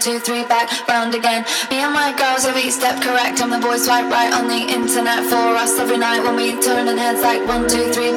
two, three, back, round again. Me and my girls every step correct. I'm the boy swipe right on the internet for us every night when we turning heads like one, two, three.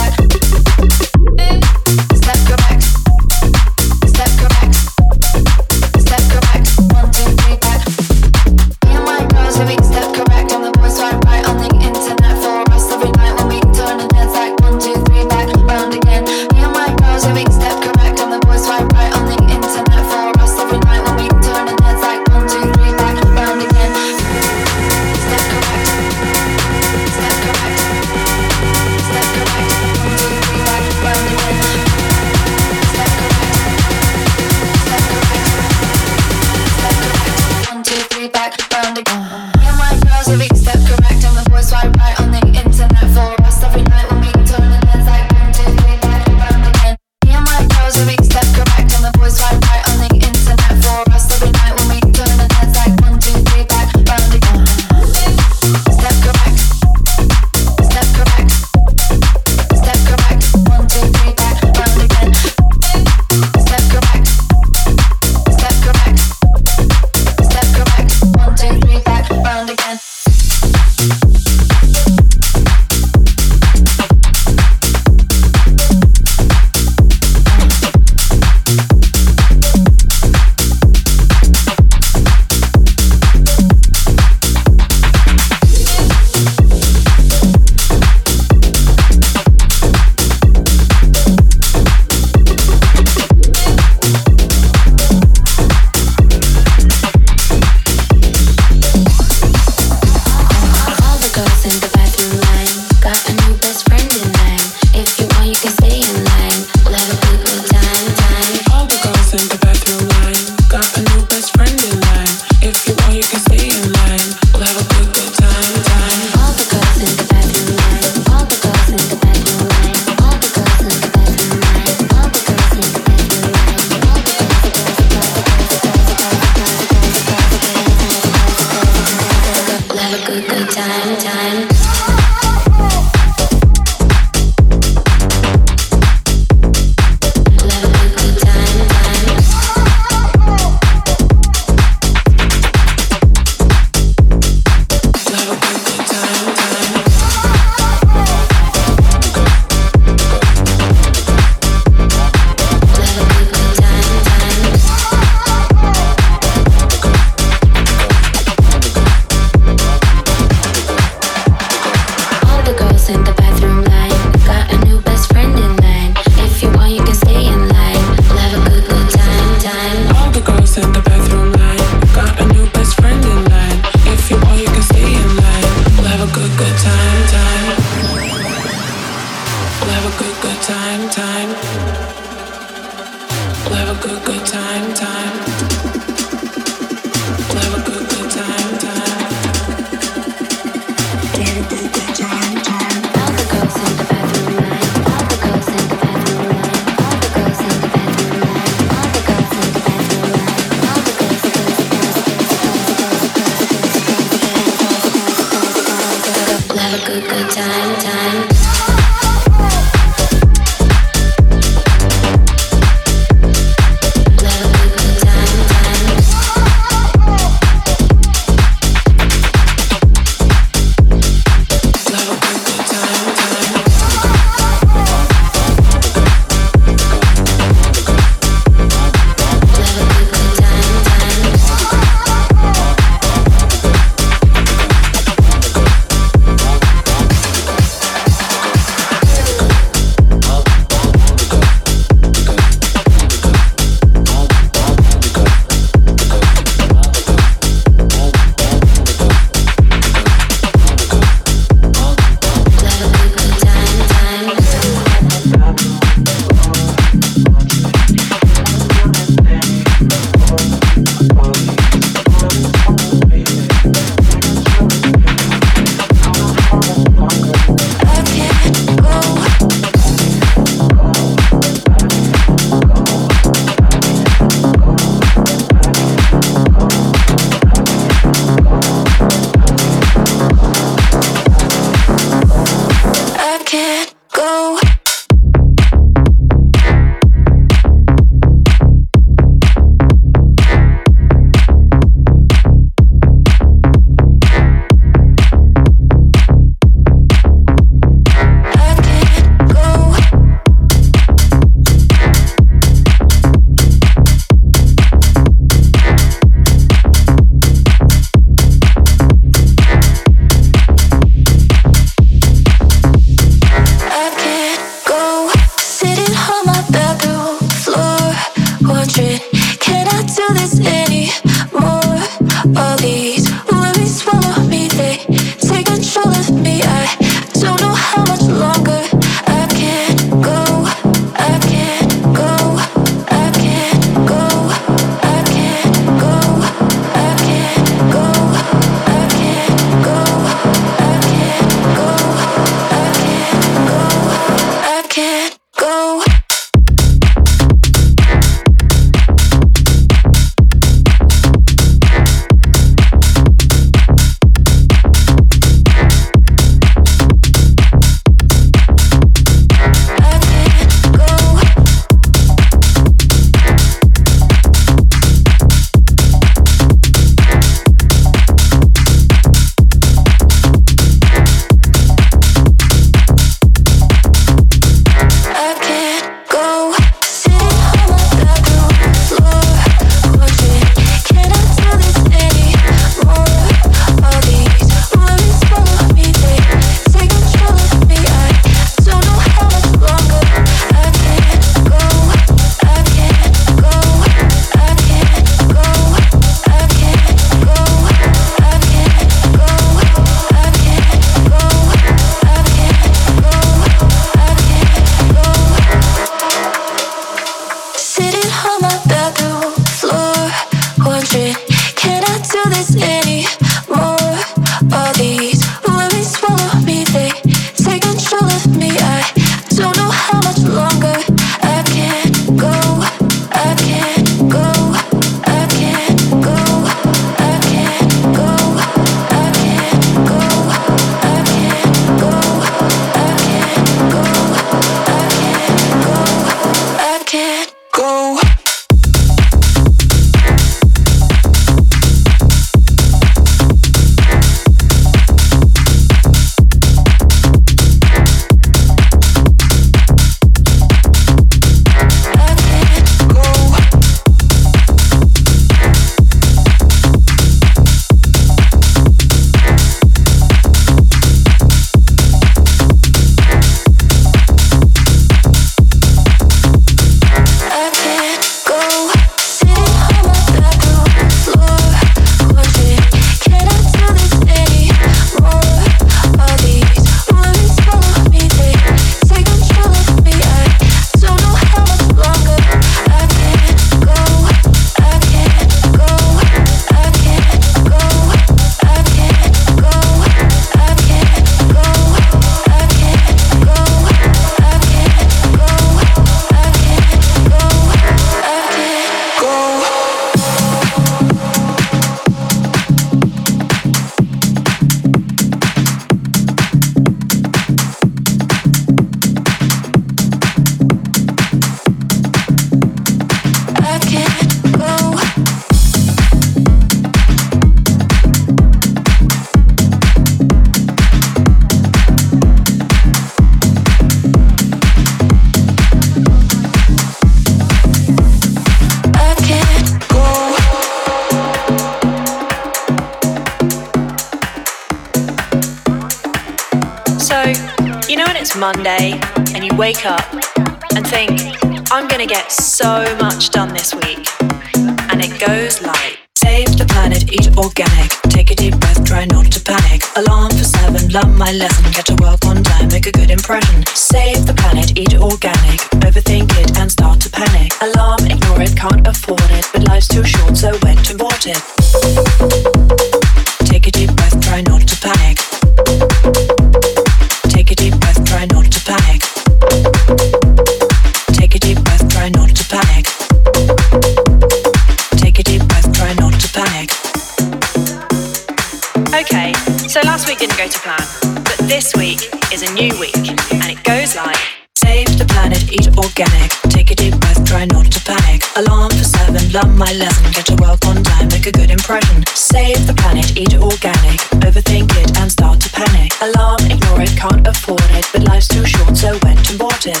New week, and it goes like Save the planet, eat organic. Take a deep breath, try not to panic. Alarm for seven, learn my lesson. Get to work on time, make a good impression. Save the planet, eat organic. Overthink it and start to panic. Alarm, ignore it, can't afford it. But life's too short, so when to abort it?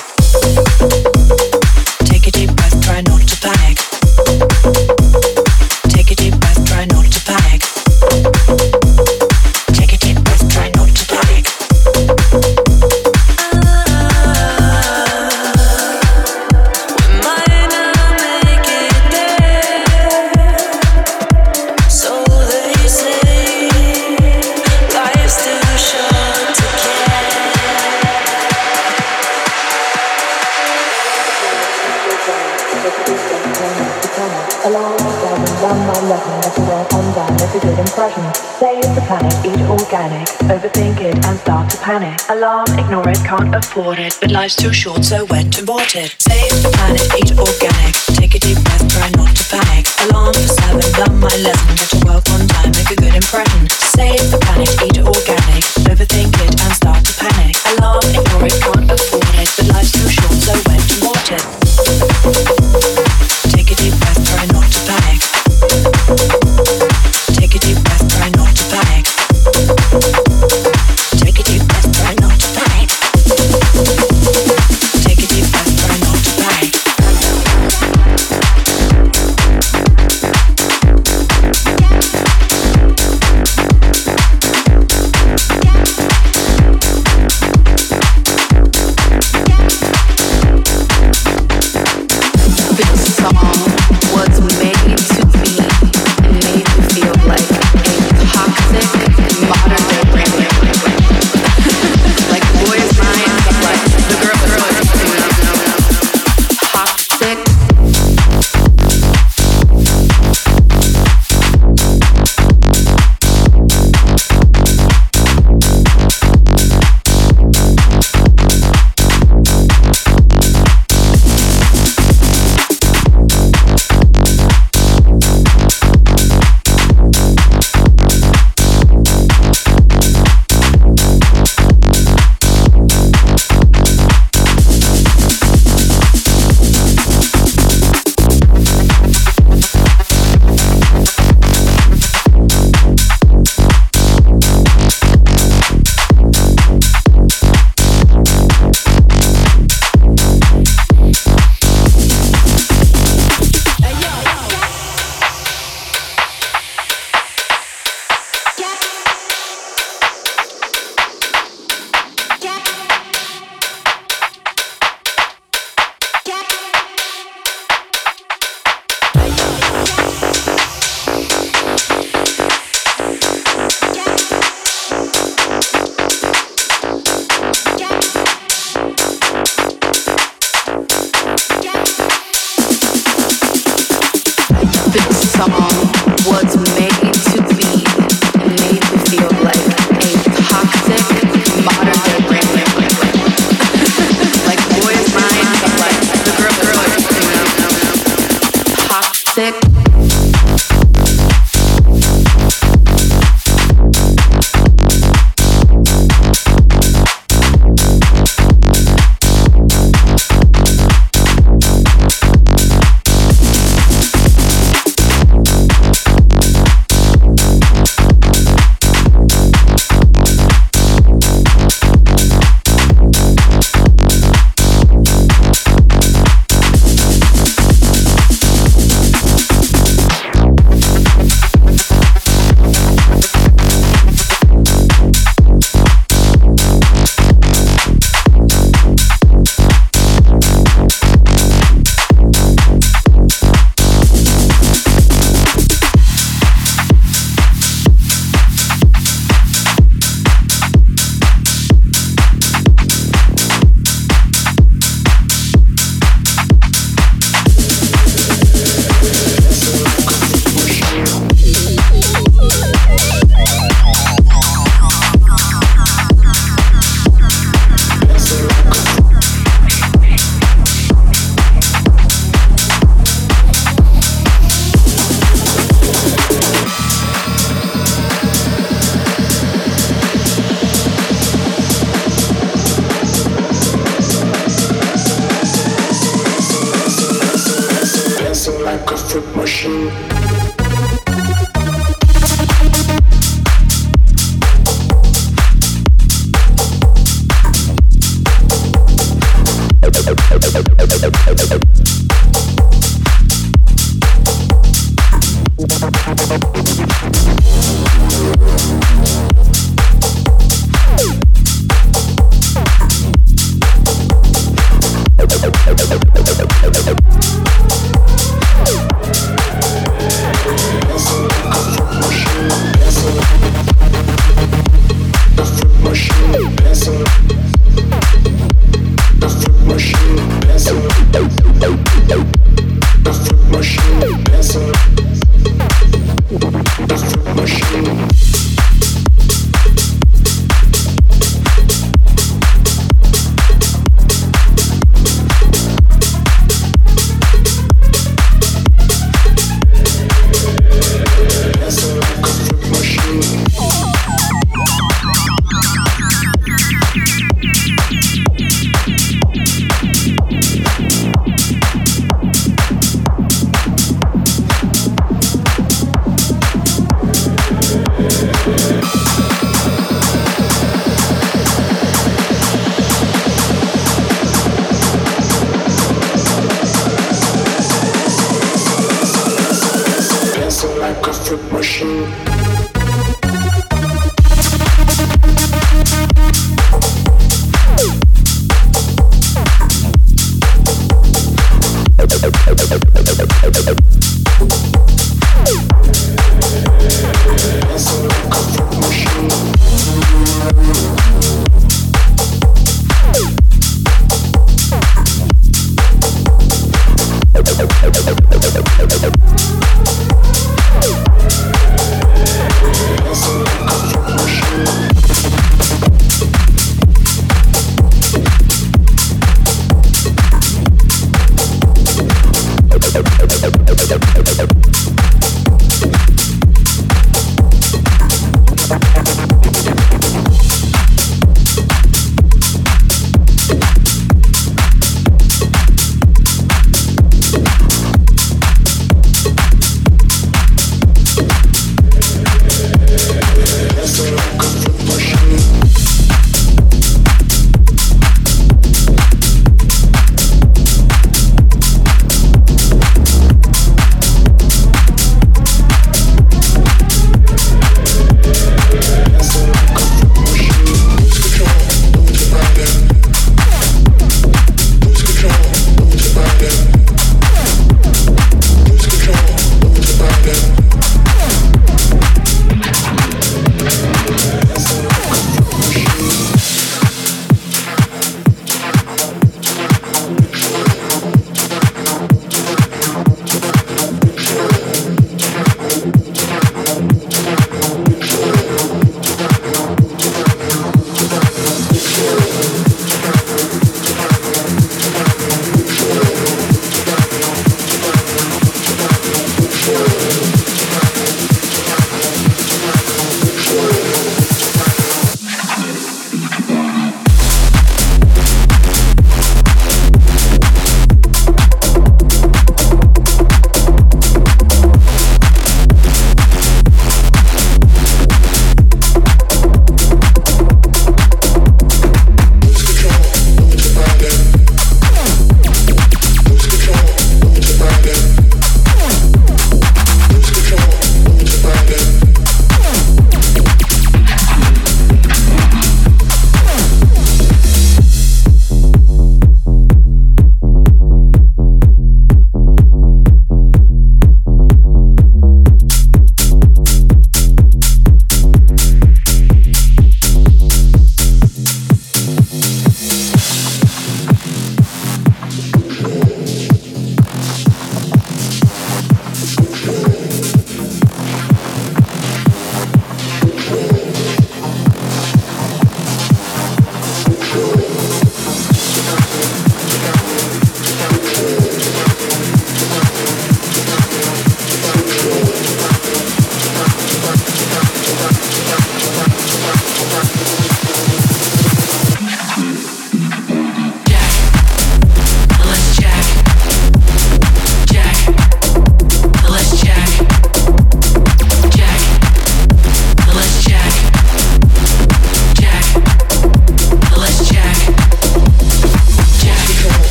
Take a deep breath, try not to panic. Save the planet, eat organic. Overthink it and start to panic. Alarm, ignore it, can't afford it. But life's too short, so when to abort it? Save the planet, eat organic. Take a deep breath, try not to panic. Alarm for seven, learn my lesson. Get to work on time, make a good impression. Save the planet, eat organic. Overthink it and start to panic. Alarm, ignore it, can't afford it. But life's too short, so when to abort it?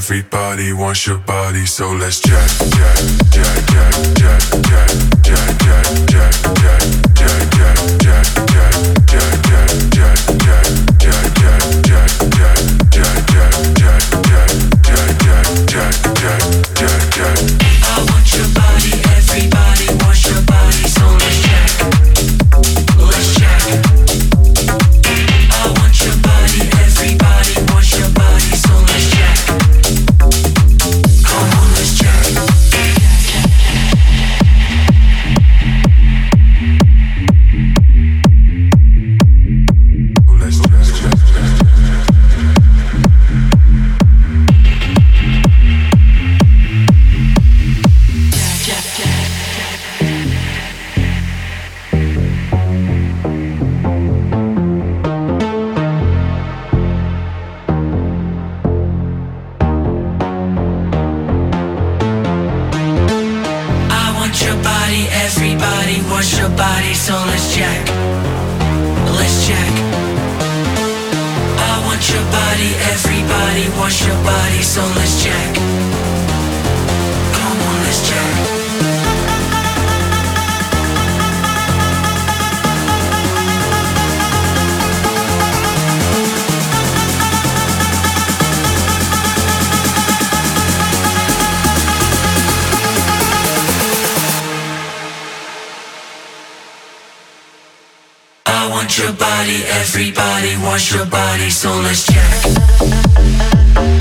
Everybody wants your body, so let's jack, jack, jack, jack, jack, jack, jack, jack, jack, jack, Everybody wants your body, so let's check.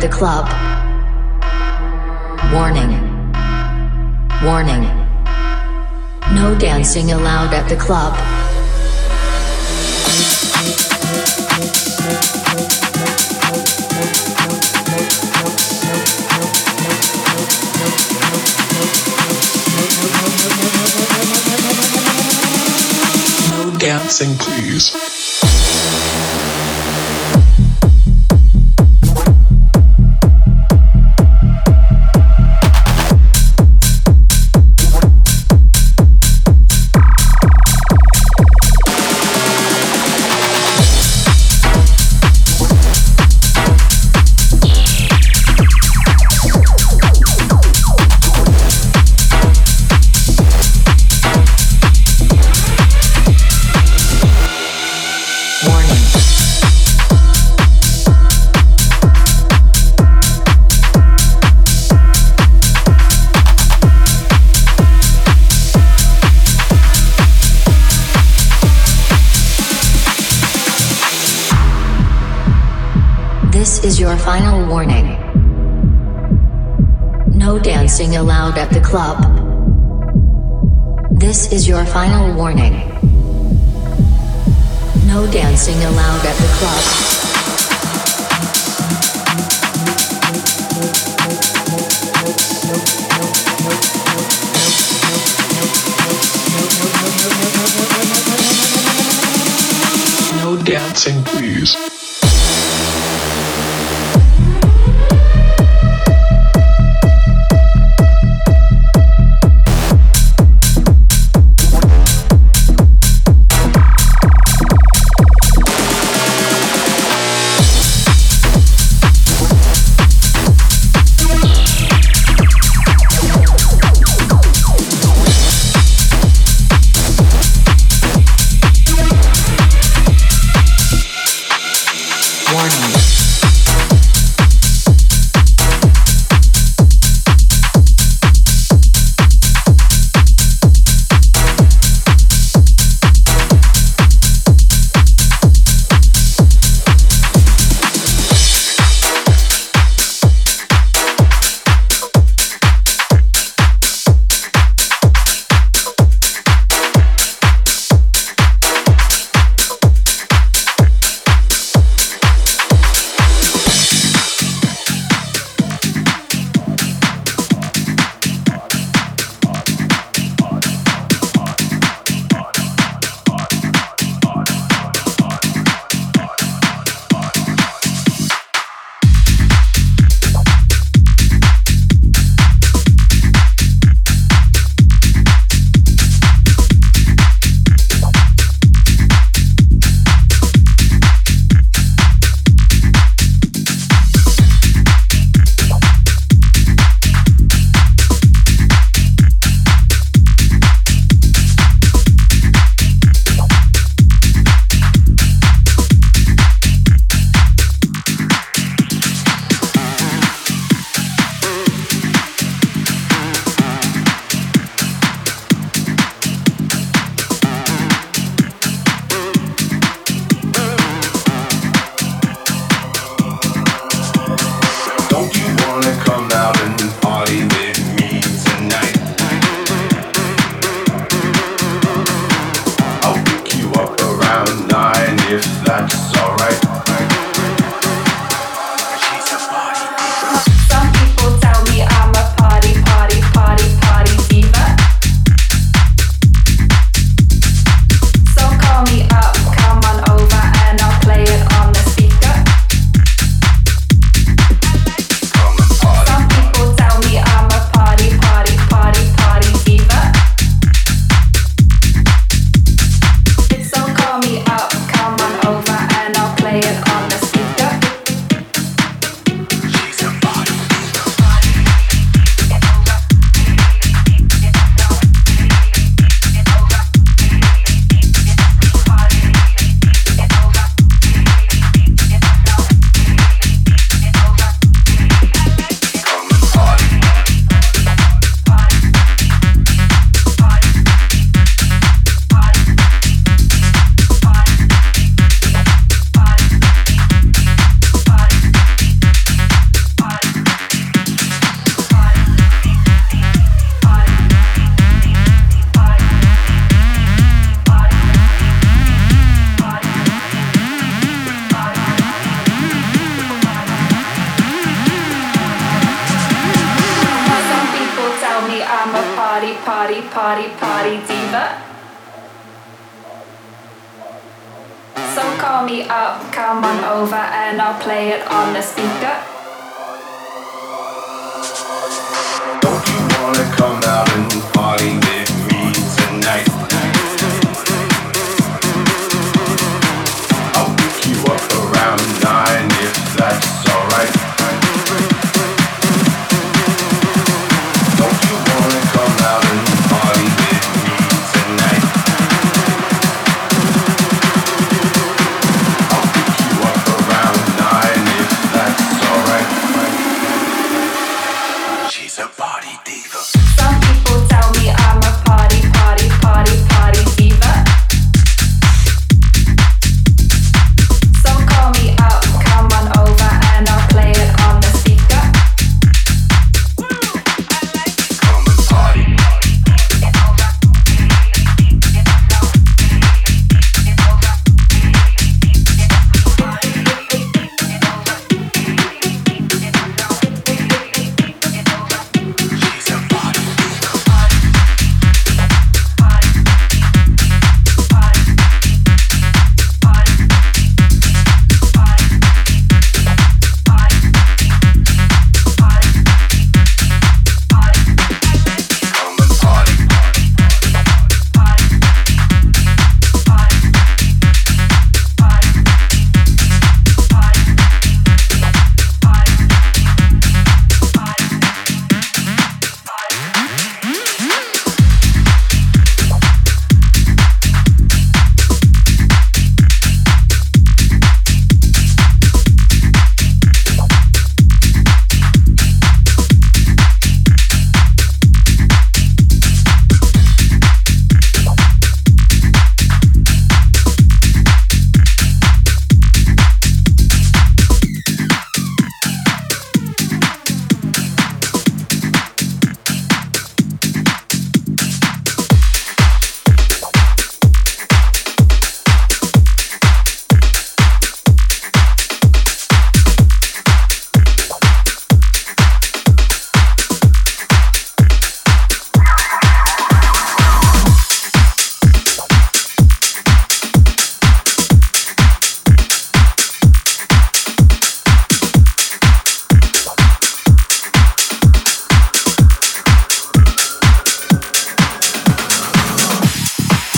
The club. Warning. Warning. No dancing allowed at the club. No dancing, please. Final warning. No dancing allowed at the club. This is your final warning. No dancing allowed at the club. No dancing, please.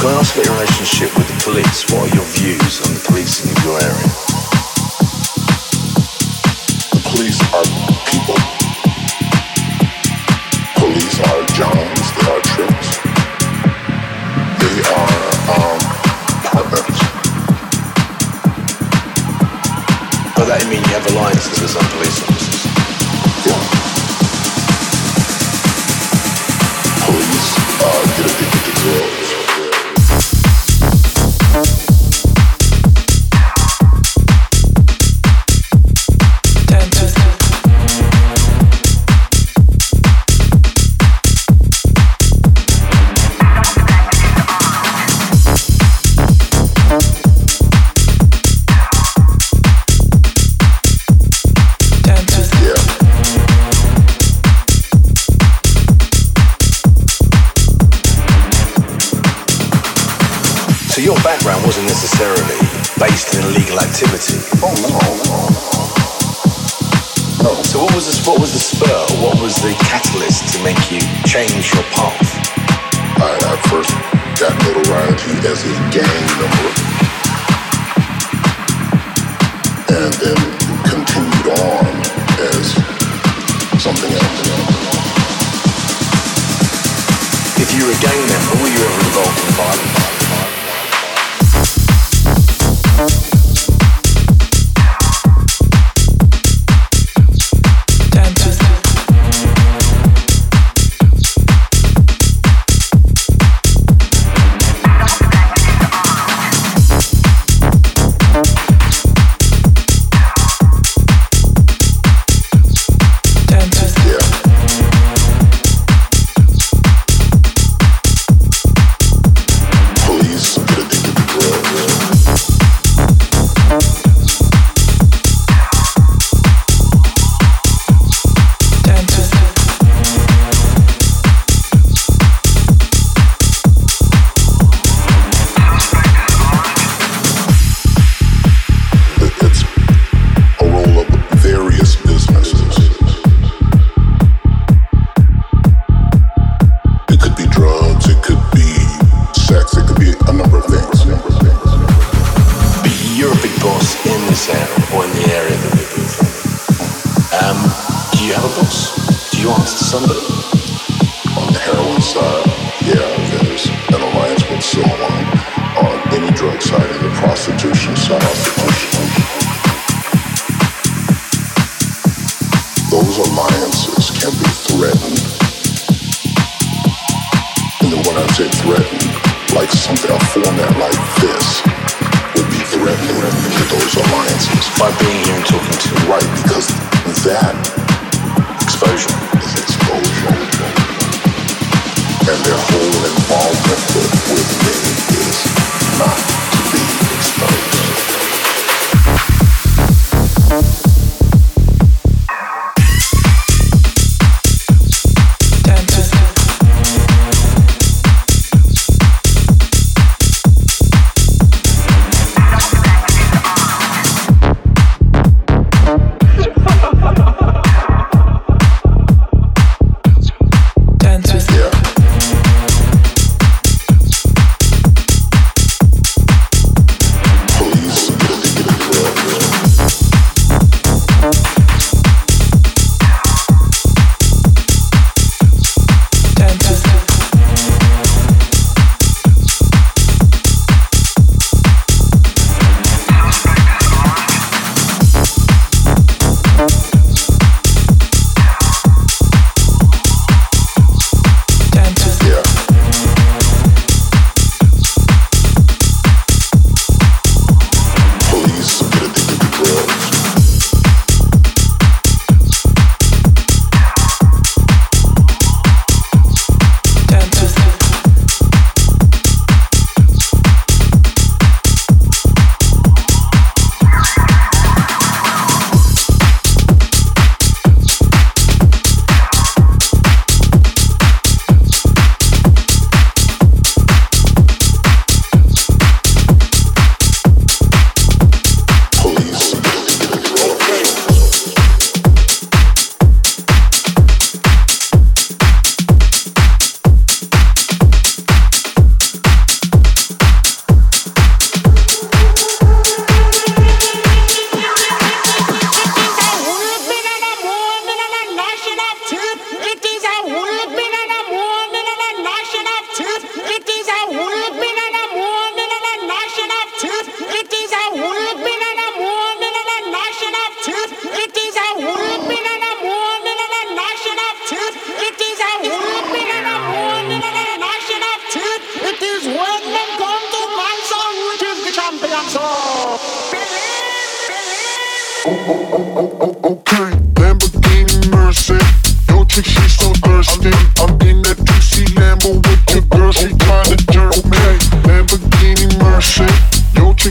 Can I ask about your relationship with the police? What are your views on the policing of your area? The police are people. Police are Johns, they are trips. They are um, partners. By that you mean you have alliances with some police officers? Police are.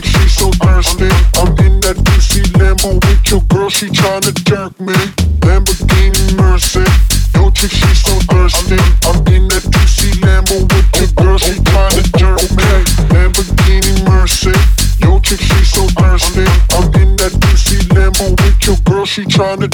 She so thirsty. I'm in that DC Lambo with your girl, she tryna jerk girl, she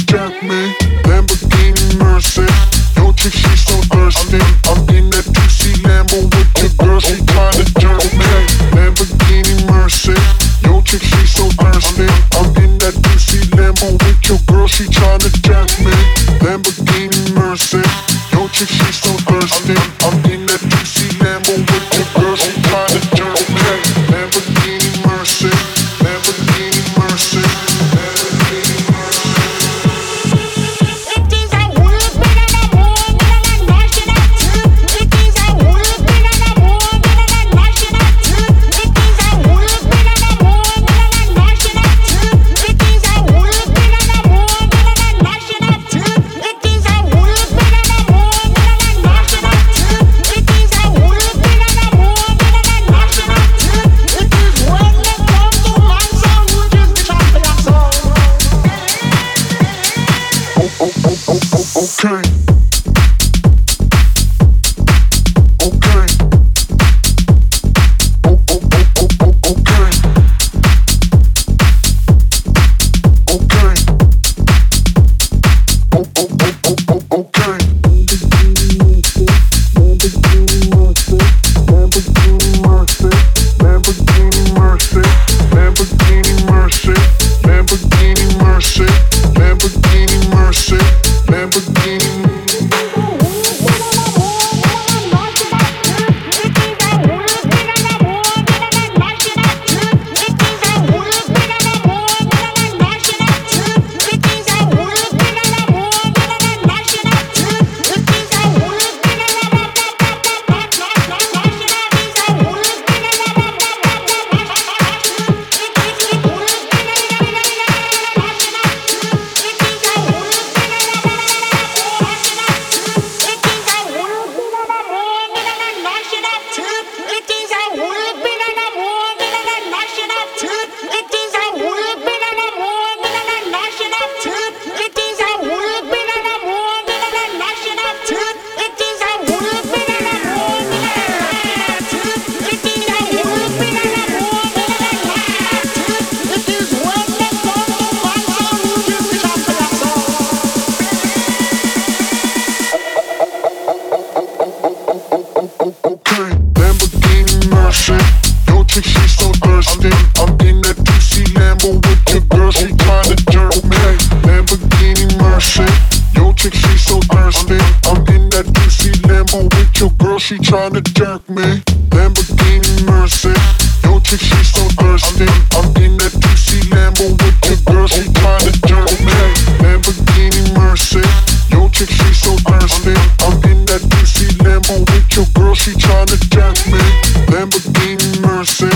Jackman, Lamborghini Mercy,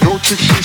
don't you?